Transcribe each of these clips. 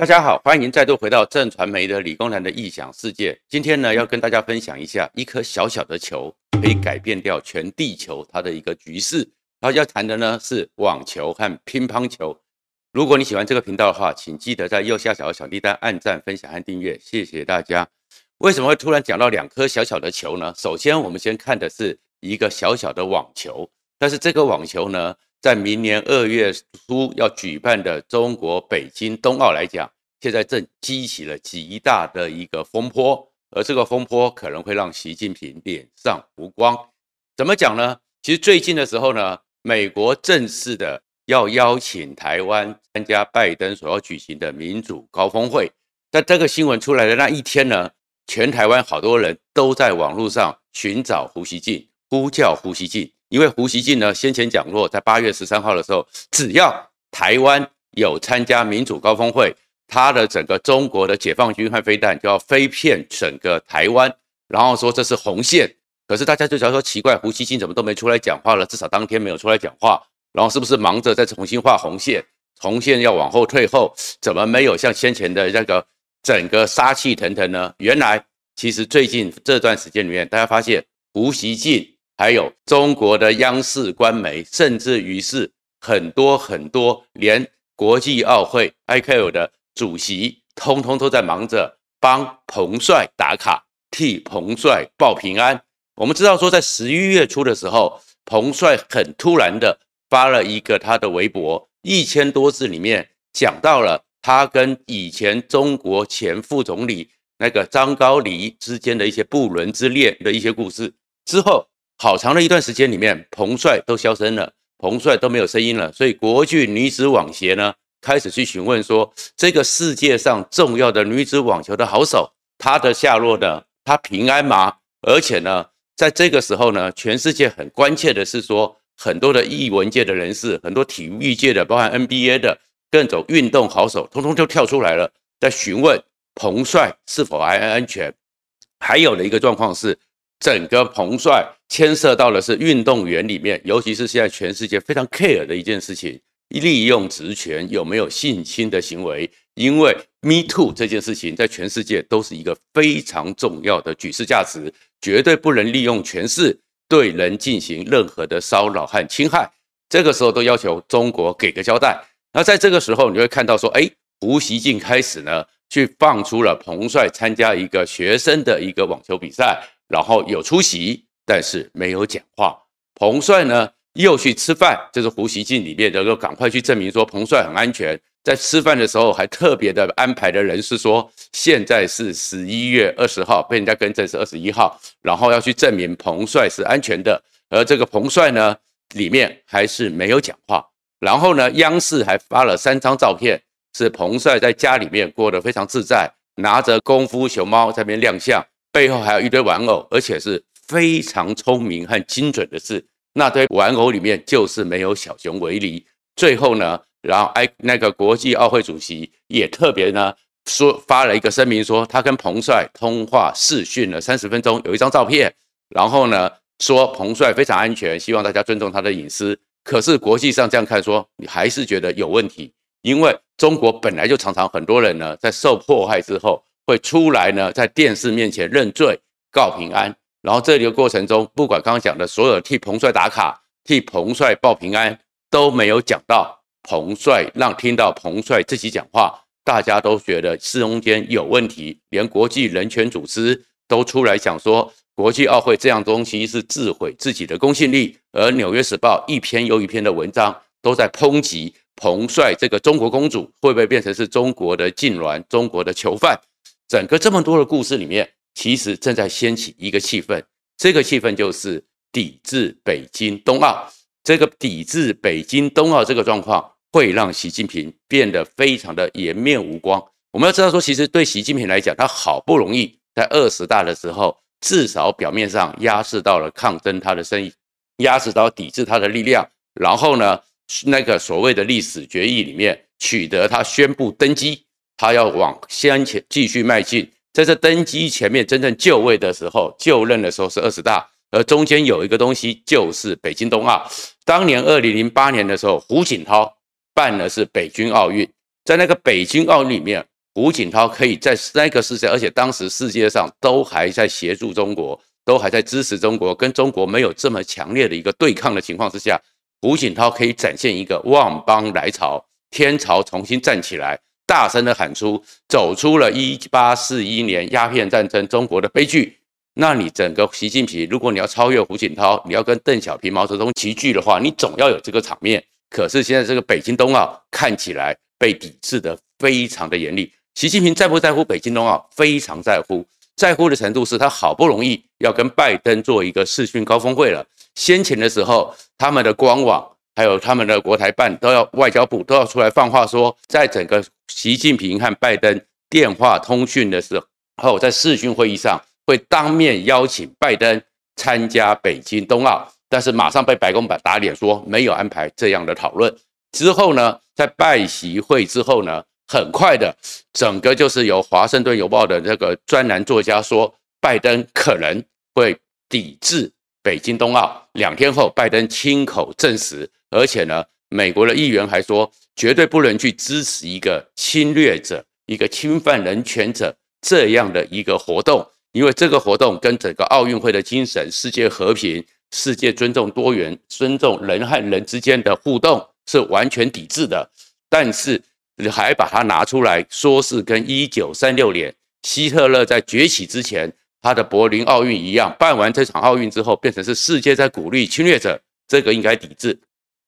大家好，欢迎再度回到正传媒的理工男的异想世界。今天呢，要跟大家分享一下一颗小小的球可以改变掉全地球它的一个局势。然后要谈的呢是网球和乒乓球。如果你喜欢这个频道的话，请记得在右下角的小叮当按赞、分享和订阅，谢谢大家。为什么会突然讲到两颗小小的球呢？首先，我们先看的是一个小小的网球，但是这个网球呢，在明年二月初要举办的中国北京冬奥来讲，现在正激起了极大的一个风波，而这个风波可能会让习近平脸上无光。怎么讲呢？其实最近的时候呢，美国正式的要邀请台湾参加拜登所要举行的民主高峰会。在这个新闻出来的那一天呢，全台湾好多人都在网络上寻找胡锡进，呼叫胡锡进。因为胡锡进呢，先前讲过，在八月十三号的时候，只要台湾有参加民主高峰会，他的整个中国的解放军和飞弹就要飞遍整个台湾，然后说这是红线。可是大家就觉得说奇怪，胡锡进怎么都没出来讲话了？至少当天没有出来讲话，然后是不是忙着再重新画红线？红线要往后退后，怎么没有像先前的那个整个杀气腾腾呢？原来其实最近这段时间里面，大家发现胡锡进。还有中国的央视官媒，甚至于是很多很多，连国际奥会 ICAO 的主席，通通都在忙着帮彭帅打卡，替彭帅报平安。我们知道说，在十一月初的时候，彭帅很突然的发了一个他的微博，一千多字里面讲到了他跟以前中国前副总理那个张高丽之间的一些不伦之恋的一些故事之后。好长的一段时间里面，彭帅都销声了，彭帅都没有声音了，所以国际女子网协呢开始去询问说，这个世界上重要的女子网球的好手，她的下落呢？她平安吗？而且呢，在这个时候呢，全世界很关切的是说，很多的艺文界的人士，很多体育界的，包含 NBA 的各种运动好手，通通就跳出来了，在询问彭帅是否还安全。还有的一个状况是。整个彭帅牵涉到的是运动员里面，尤其是现在全世界非常 care 的一件事情，利用职权有没有性侵的行为？因为 Me Too 这件事情在全世界都是一个非常重要的举世价值，绝对不能利用权势对人进行任何的骚扰和侵害。这个时候都要求中国给个交代。那在这个时候，你会看到说，哎，胡锡进开始呢去放出了彭帅参加一个学生的一个网球比赛。然后有出席，但是没有讲话。彭帅呢又去吃饭，就是胡锡进里面的，就赶快去证明说彭帅很安全。在吃饭的时候还特别的安排的人是说，现在是十一月二十号，被人家更正是二十一号，然后要去证明彭帅是安全的。而这个彭帅呢，里面还是没有讲话。然后呢，央视还发了三张照片，是彭帅在家里面过得非常自在，拿着功夫熊猫在那边亮相。背后还有一堆玩偶，而且是非常聪明和精准的是，那堆玩偶里面就是没有小熊维尼。最后呢，然后哎，那个国际奥会主席也特别呢说发了一个声明，说他跟彭帅通话视讯了三十分钟，有一张照片。然后呢说彭帅非常安全，希望大家尊重他的隐私。可是国际上这样看说，你还是觉得有问题，因为中国本来就常常很多人呢在受迫害之后。会出来呢，在电视面前认罪告平安，然后这里的过程中，不管刚刚讲的所有替彭帅打卡、替彭帅报平安，都没有讲到彭帅，让听到彭帅自己讲话，大家都觉得是中间有问题，连国际人权组织都出来讲说，国际奥会这样东西是自毁自己的公信力，而《纽约时报》一篇又一篇的文章都在抨击彭帅这个中国公主会不会变成是中国的痉挛、中国的囚犯。整个这么多的故事里面，其实正在掀起一个气氛，这个气氛就是抵制北京冬奥。这个抵制北京冬奥这个状况，会让习近平变得非常的颜面无光。我们要知道说，其实对习近平来讲，他好不容易在二十大的时候，至少表面上压制到了抗争他的声音，压制到抵制他的力量。然后呢，那个所谓的历史决议里面，取得他宣布登基。他要往先前继续迈进，在这登基前面真正就位的时候，就任的时候是二十大，而中间有一个东西就是北京冬奥。当年二零零八年的时候，胡锦涛办的是北京奥运，在那个北京奥运里面，胡锦涛可以在那个世界，而且当时世界上都还在协助中国，都还在支持中国，跟中国没有这么强烈的一个对抗的情况之下，胡锦涛可以展现一个万邦来朝，天朝重新站起来，大声的喊出，走出了一八四一年鸦片战争中国的悲剧。那你整个习近平，如果你要超越胡锦涛，你要跟邓小平、毛泽东齐聚的话，你总要有这个场面。可是现在这个北京冬奥看起来被抵制的非常的严厉。习近平在不在乎北京冬奥？非常在乎，在乎的程度是他好不容易要跟拜登做一个视讯高峰会了。先前的时候，他们的官网还有他们的国台办都要外交部都要出来放话说，在整个习近平和拜登电话通讯的时候，在视讯会议上。会当面邀请拜登参加北京冬奥，但是马上被白宫打脸说没有安排这样的讨论。之后呢，在拜习会之后呢，很快的，整个就是由《华盛顿邮报》的那个专栏作家说，拜登可能会抵制北京冬奥。两天后，拜登亲口证实，而且呢，美国的议员还说，绝对不能去支持一个侵略者、一个侵犯人权者这样的一个活动。因为这个活动跟整个奥运会的精神、世界和平、世界尊重多元、尊重人和人之间的互动是完全抵制的，但是还把它拿出来说是跟一九三六年希特勒在崛起之前他的柏林奥运一样，办完这场奥运之后变成是世界在鼓励侵略者，这个应该抵制。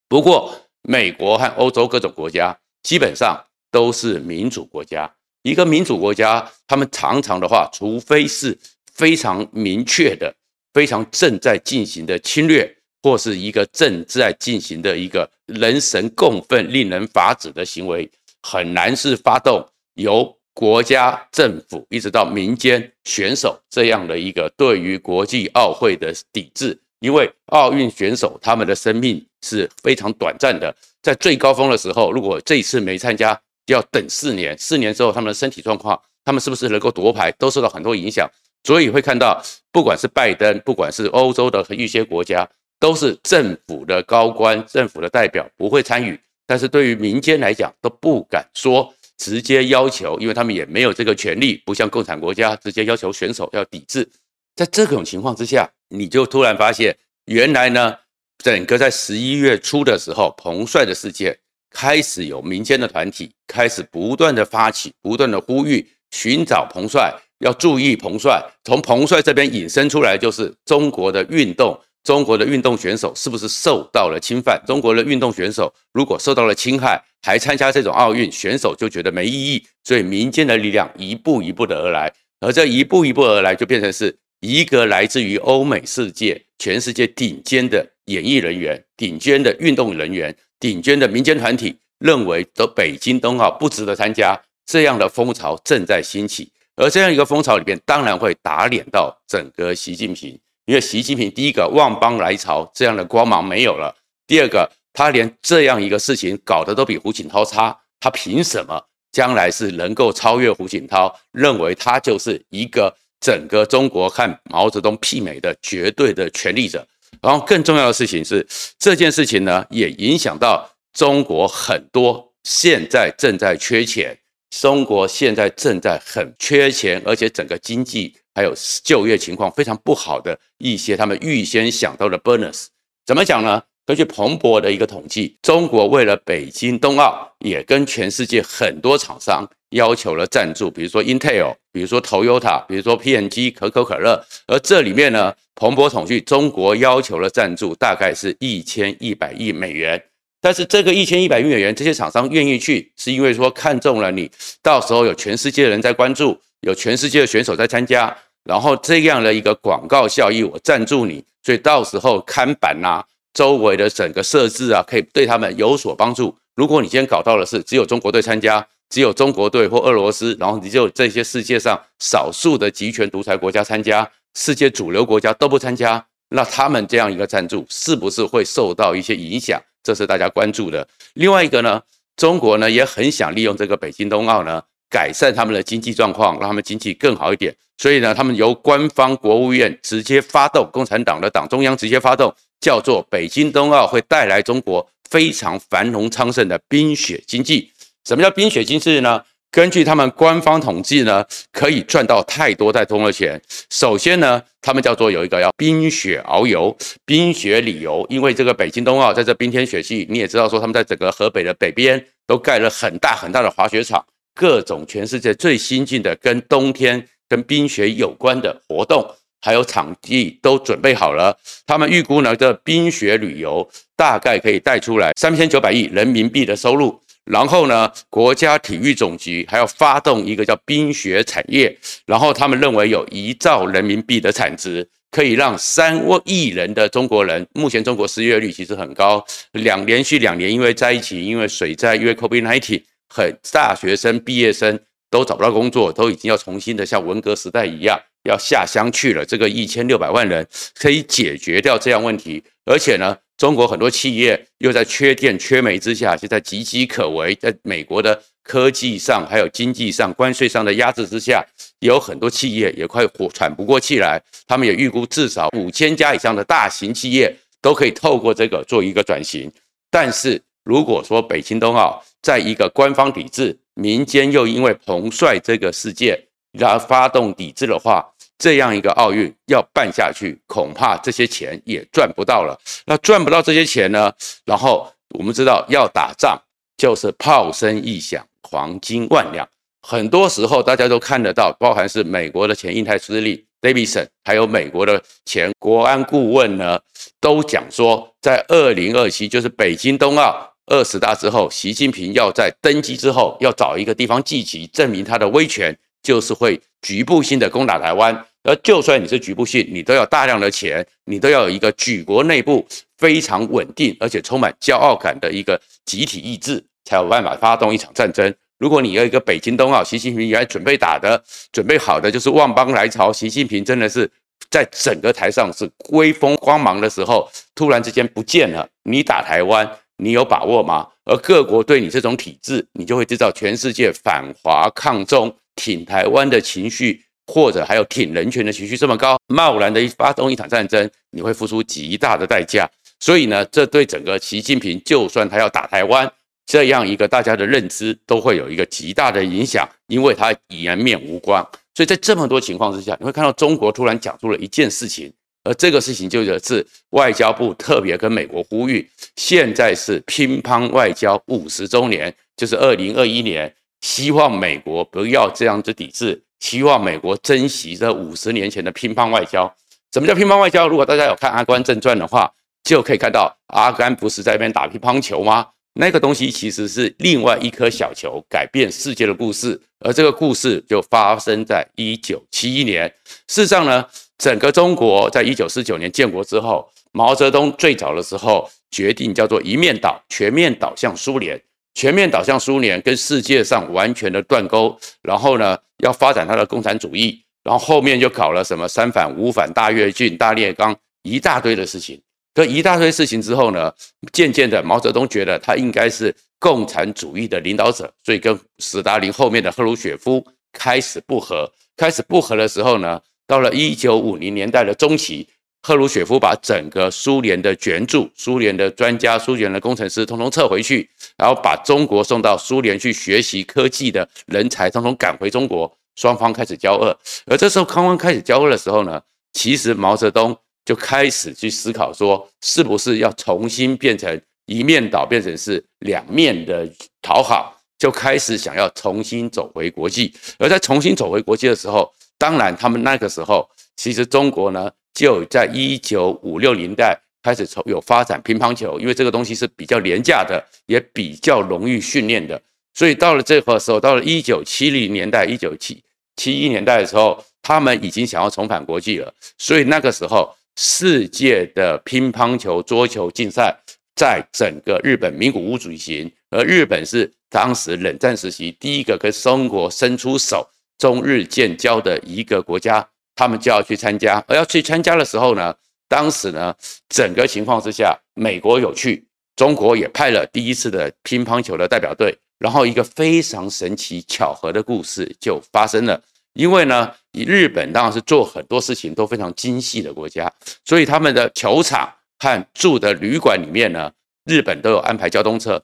不过美国和欧洲各种国家基本上都是民主国家。一个民主国家，他们常常的话，除非是非常明确的、非常正在进行的侵略，或是一个正在进行的一个人神共愤、令人发指的行为，很难是发动由国家政府一直到民间选手这样的一个对于国际奥会的抵制。因为奥运选手他们的生命是非常短暂的，在最高峰的时候，如果这一次没参加，就要等四年，四年之后他们的身体状况，他们是不是能够夺牌，都受到很多影响。所以会看到，不管是拜登，不管是欧洲的一些国家，都是政府的高官、政府的代表不会参与。但是对于民间来讲，都不敢说直接要求，因为他们也没有这个权利，不像共产国家直接要求选手要抵制。在这种情况之下，你就突然发现，原来呢，整个在十一月初的时候，彭帅的事件。开始有民间的团体开始不断的发起，不断的呼吁，寻找彭帅，要注意彭帅。从彭帅这边引申出来，就是中国的运动，中国的运动选手是不是受到了侵犯？中国的运动选手如果受到了侵害，还参加这种奥运，选手就觉得没意义。所以民间的力量一步一步的而来，而这一步一步而来，就变成是一个来自于欧美世界、全世界顶尖的演艺人员、顶尖的运动人员。顶尖的民间团体认为，的北京冬奥不值得参加，这样的风潮正在兴起，而这样一个风潮里边，当然会打脸到整个习近平，因为习近平第一个万邦来朝这样的光芒没有了，第二个他连这样一个事情搞得都比胡锦涛差，他凭什么将来是能够超越胡锦涛？认为他就是一个整个中国和毛泽东媲美的绝对的权力者。然后更重要的事情是，这件事情呢，也影响到中国很多现在正在缺钱，中国现在正在很缺钱，而且整个经济还有就业情况非常不好的一些他们预先想到的 bonus，怎么讲呢？根据彭博的一个统计，中国为了北京冬奥，也跟全世界很多厂商要求了赞助，比如说 Intel，比如说 Toyota，比如说 P&G 可口可乐。而这里面呢，彭博统计，中国要求了赞助大概是一千一百亿美元。但是这个一千一百亿美元，这些厂商愿意去，是因为说看中了你，到时候有全世界的人在关注，有全世界的选手在参加，然后这样的一个广告效益，我赞助你，所以到时候看板呐、啊。周围的整个设置啊，可以对他们有所帮助。如果你今天搞到的是只有中国队参加，只有中国队或俄罗斯，然后你就这些世界上少数的集权独裁国家参加，世界主流国家都不参加，那他们这样一个赞助是不是会受到一些影响？这是大家关注的。另外一个呢，中国呢也很想利用这个北京冬奥呢，改善他们的经济状况，让他们经济更好一点。所以呢，他们由官方国务院直接发动，共产党的党中央直接发动。叫做北京冬奥会带来中国非常繁荣昌盛的冰雪经济。什么叫冰雪经济呢？根据他们官方统计呢，可以赚到太多太多的钱。首先呢，他们叫做有一个叫冰雪遨游、冰雪旅游，因为这个北京冬奥在这冰天雪地，你也知道说他们在整个河北的北边都盖了很大很大的滑雪场，各种全世界最新进的跟冬天跟冰雪有关的活动。还有场地都准备好了，他们预估呢，这冰雪旅游大概可以带出来三千九百亿人民币的收入。然后呢，国家体育总局还要发动一个叫冰雪产业，然后他们认为有一兆人民币的产值，可以让三亿人的中国人，目前中国失业率其实很高，两连续两年因为灾情，因为水灾，因为 COVID-19，很大学生毕业生都找不到工作，都已经要重新的像文革时代一样。要下乡去了，这个一千六百万人可以解决掉这样问题，而且呢，中国很多企业又在缺电缺煤之下，现在岌岌可危，在美国的科技上还有经济上关税上的压制之下，有很多企业也快活喘不过气来。他们也预估至少五千家以上的大型企业都可以透过这个做一个转型。但是如果说北京冬奥在一个官方抵制，民间又因为彭帅这个事件，然后发动抵制的话，这样一个奥运要办下去，恐怕这些钱也赚不到了。那赚不到这些钱呢？然后我们知道，要打仗就是炮声一响，黄金万两。很多时候大家都看得到，包含是美国的前印太司令 Davidson，还有美国的前国安顾问呢，都讲说，在二零二七，就是北京冬奥二十大之后，习近平要在登基之后，要找一个地方祭旗，证明他的威权，就是会局部性的攻打台湾。而就算你是局部性，你都要大量的钱，你都要有一个举国内部非常稳定而且充满骄傲感的一个集体意志，才有办法发动一场战争。如果你有一个北京冬奥，习近平原来准备打的，准备好的就是万邦来朝，习近平真的是在整个台上是威风光芒的时候，突然之间不见了，你打台湾，你有把握吗？而各国对你这种体制，你就会知道全世界反华抗中挺台湾的情绪。或者还有挺人权的情绪这么高，贸然的一发动一场战争，你会付出极大的代价。所以呢，这对整个习近平，就算他要打台湾，这样一个大家的认知都会有一个极大的影响，因为他颜面无光。所以在这么多情况之下，你会看到中国突然讲出了一件事情，而这个事情就是外交部特别跟美国呼吁，现在是乒乓外交五十周年，就是二零二一年，希望美国不要这样子抵制。希望美国珍惜这五十年前的乒乓外交。什么叫乒乓外交？如果大家有看《阿甘正传》的话，就可以看到阿甘不是在那边打乒乓球吗？那个东西其实是另外一颗小球改变世界的故事。而这个故事就发生在一九七一年。事实上呢，整个中国在一九四九年建国之后，毛泽东最早的时候决定叫做一面倒，全面倒向苏联。全面倒向苏联，跟世界上完全的断钩，然后呢，要发展他的共产主义，然后后面就搞了什么三反、五反、大跃进、大炼钢，一大堆的事情。这一大堆事情之后呢，渐渐的，毛泽东觉得他应该是共产主义的领导者，所以跟斯大林后面的赫鲁雪夫开始不和。开始不和的时候呢，到了一九五零年代的中期。赫鲁雪夫把整个苏联的援助、苏联的专家、苏联的工程师，统统撤回去，然后把中国送到苏联去学习科技的人才，统统赶回中国，双方开始交恶。而这时候刚刚开始交恶的时候呢，其实毛泽东就开始去思考说，是不是要重新变成一面倒，变成是两面的讨好，就开始想要重新走回国际。而在重新走回国际的时候，当然他们那个时候，其实中国呢。就在一九五六年代开始从有发展乒乓球，因为这个东西是比较廉价的，也比较容易训练的，所以到了这个时候，到了一九七零年代、一九七七一年代的时候，他们已经想要重返国际了。所以那个时候，世界的乒乓球、桌球竞赛在整个日本名古屋举行，而日本是当时冷战时期第一个跟中国伸出手、中日建交的一个国家。他们就要去参加，而要去参加的时候呢，当时呢，整个情况之下，美国有去，中国也派了第一次的乒乓球的代表队，然后一个非常神奇巧合的故事就发生了。因为呢，日本当然是做很多事情都非常精细的国家，所以他们的球场和住的旅馆里面呢，日本都有安排交通车。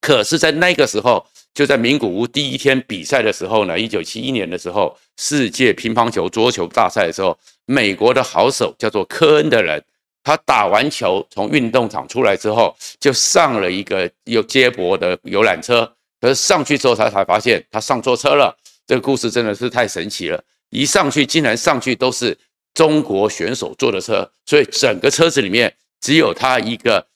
可是，在那个时候，就在名古屋第一天比赛的时候呢，一九七一年的时候，世界乒乓球桌球大赛的时候，美国的好手叫做科恩的人，他打完球从运动场出来之后，就上了一个有接驳的游览车，可是上去之后他才发现他上错车了。这个故事真的是太神奇了，一上去竟然上去都是中国选手坐的车，所以整个车子里面只有他一个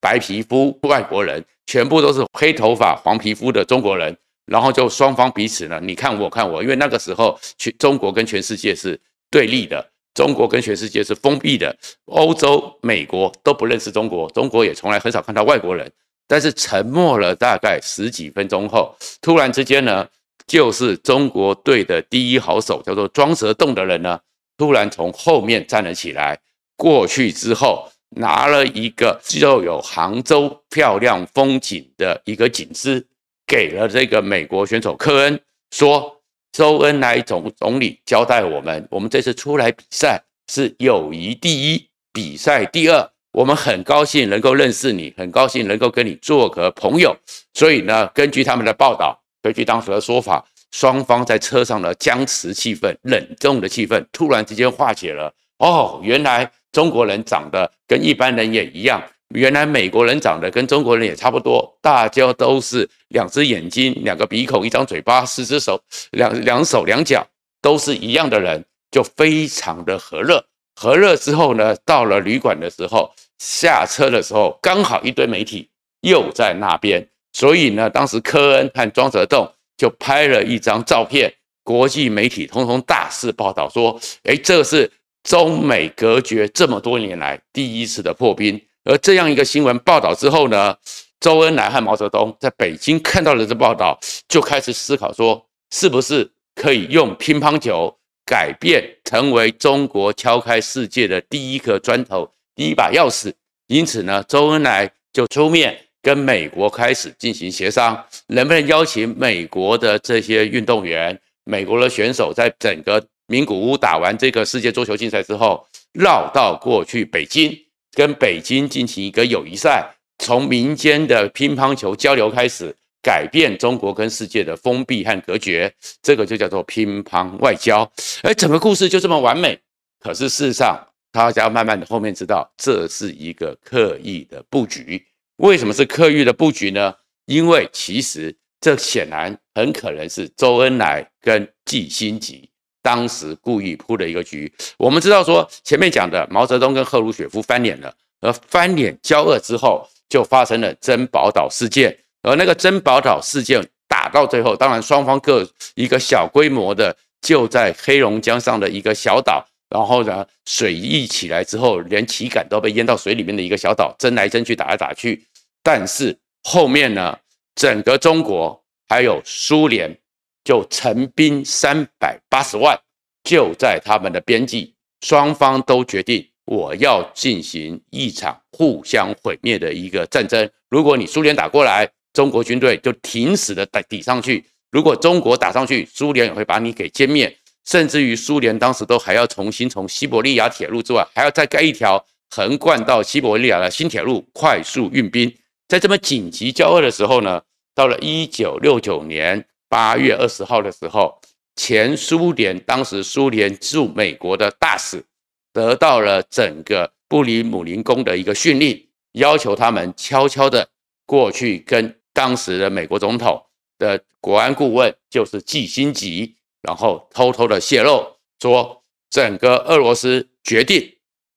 白皮肤外国人。全部都是黑头发、黄皮肤的中国人，然后就双方彼此呢，你看我看我，因为那个时候全中国跟全世界是对立的，中国跟全世界是封闭的，欧洲、美国都不认识中国，中国也从来很少看到外国人。但是沉默了大概十几分钟后，突然之间呢，就是中国队的第一好手叫做庄则栋的人呢，突然从后面站了起来，过去之后。拿了一个就有杭州漂亮风景的一个景诗，给了这个美国选手科恩，说周恩来总总理交代我们，我们这次出来比赛是友谊第一，比赛第二。我们很高兴能够认识你，很高兴能够跟你做个朋友。所以呢，根据他们的报道，根据当时的说法，双方在车上的僵持气氛、冷重的气氛，突然之间化解了。哦，原来。中国人长得跟一般人也一样，原来美国人长得跟中国人也差不多，大家都是两只眼睛、两个鼻孔、一张嘴巴、四只手、两两手两脚都是一样的人，就非常的和乐。和乐之后呢，到了旅馆的时候，下车的时候刚好一堆媒体又在那边，所以呢，当时科恩和庄则栋就拍了一张照片，国际媒体通通大肆报道说：“诶，这是。”中美隔绝这么多年来第一次的破冰，而这样一个新闻报道之后呢，周恩来和毛泽东在北京看到了这报道，就开始思考说，是不是可以用乒乓球改变，成为中国敲开世界的第一颗砖头、第一把钥匙。因此呢，周恩来就出面跟美国开始进行协商，能不能邀请美国的这些运动员、美国的选手在整个。名古屋打完这个世界桌球竞赛之后，绕道过去北京，跟北京进行一个友谊赛，从民间的乒乓球交流开始，改变中国跟世界的封闭和隔绝，这个就叫做乒乓外交。而整个故事就这么完美。可是事实上，大家慢慢的后面知道，这是一个刻意的布局。为什么是刻意的布局呢？因为其实这显然很可能是周恩来跟季辛吉。当时故意铺的一个局，我们知道说前面讲的毛泽东跟赫鲁雪夫翻脸了，而翻脸交恶之后，就发生了珍宝岛事件，而那个珍宝岛事件打到最后，当然双方各一个小规模的，就在黑龙江上的一个小岛，然后呢水溢起来之后，连旗杆都被淹到水里面的一个小岛，争来争去，打来打去，但是后面呢，整个中国还有苏联。就陈兵三百八十万，就在他们的边际，双方都决定我要进行一场互相毁灭的一个战争。如果你苏联打过来，中国军队就挺死的打抵上去；如果中国打上去，苏联也会把你给歼灭。甚至于苏联当时都还要重新从西伯利亚铁路之外，还要再盖一条横贯到西伯利亚的新铁路，快速运兵。在这么紧急交恶的时候呢，到了一九六九年。八月二十号的时候，前苏联当时苏联驻美国的大使得到了整个布里姆林宫的一个训令，要求他们悄悄的过去跟当时的美国总统的国安顾问，就是季辛吉，然后偷偷的泄露说，整个俄罗斯决定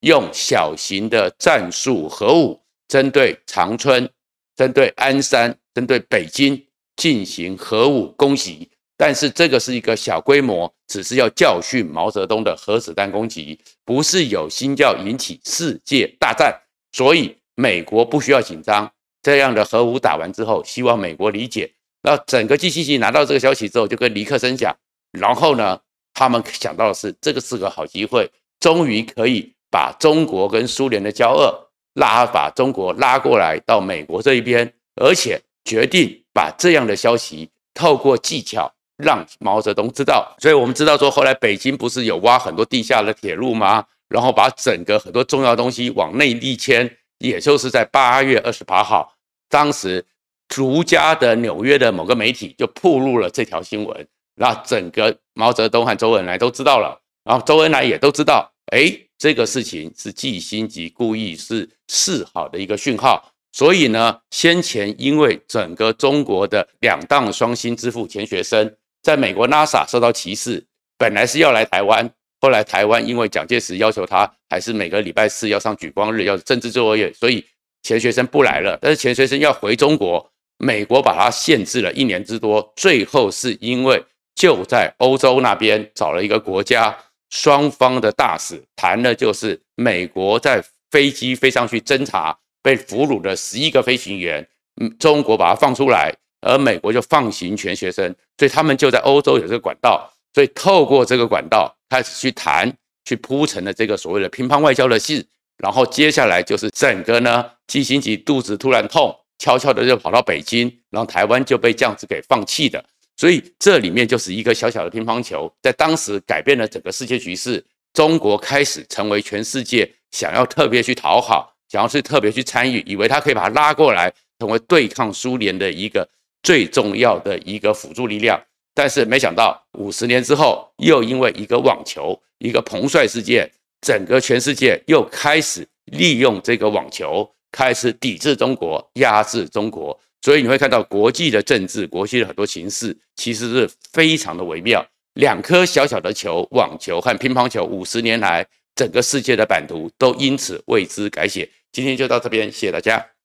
用小型的战术核武针对长春、针对鞍山、针对北京。进行核武攻击，但是这个是一个小规模，只是要教训毛泽东的核子弹攻击，不是有心要引起世界大战，所以美国不需要紧张。这样的核武打完之后，希望美国理解。那整个 G7 拿到这个消息之后，就跟尼克森讲，然后呢，他们想到的是，这个是个好机会，终于可以把中国跟苏联的交恶拉，把中国拉过来到美国这一边，而且决定。把这样的消息透过技巧让毛泽东知道，所以我们知道说，后来北京不是有挖很多地下的铁路吗？然后把整个很多重要东西往内力迁，也就是在八月二十八号，当时独家的纽约的某个媒体就曝露了这条新闻，那整个毛泽东和周恩来都知道了，然后周恩来也都知道，哎，这个事情是季辛吉故意是示好的一个讯号。所以呢，先前因为整个中国的两档双星之父钱学森在美国 NASA 受到歧视，本来是要来台湾，后来台湾因为蒋介石要求他还是每个礼拜四要上举光日，要政治作业，所以钱学森不来了。但是钱学森要回中国，美国把他限制了一年之多，最后是因为就在欧洲那边找了一个国家，双方的大使谈的就是美国在飞机飞上去侦察。被俘虏的十一个飞行员，嗯，中国把他放出来，而美国就放行全学生，所以他们就在欧洲有这个管道，所以透过这个管道开始去谈，去铺成了这个所谓的乒乓外交的事，然后接下来就是整个呢，季辛吉肚子突然痛，悄悄的就跑到北京，然后台湾就被这样子给放弃的，所以这里面就是一个小小的乒乓球，在当时改变了整个世界局势，中国开始成为全世界想要特别去讨好。想要是特别去参与，以为他可以把他拉过来，成为对抗苏联的一个最重要的一个辅助力量。但是没想到五十年之后，又因为一个网球，一个彭帅事件，整个全世界又开始利用这个网球，开始抵制中国，压制中国。所以你会看到国际的政治，国际的很多形势，其实是非常的微妙。两颗小小的球，网球和乒乓球，五十年来，整个世界的版图都因此为之改写。今天就到这边，谢谢大家。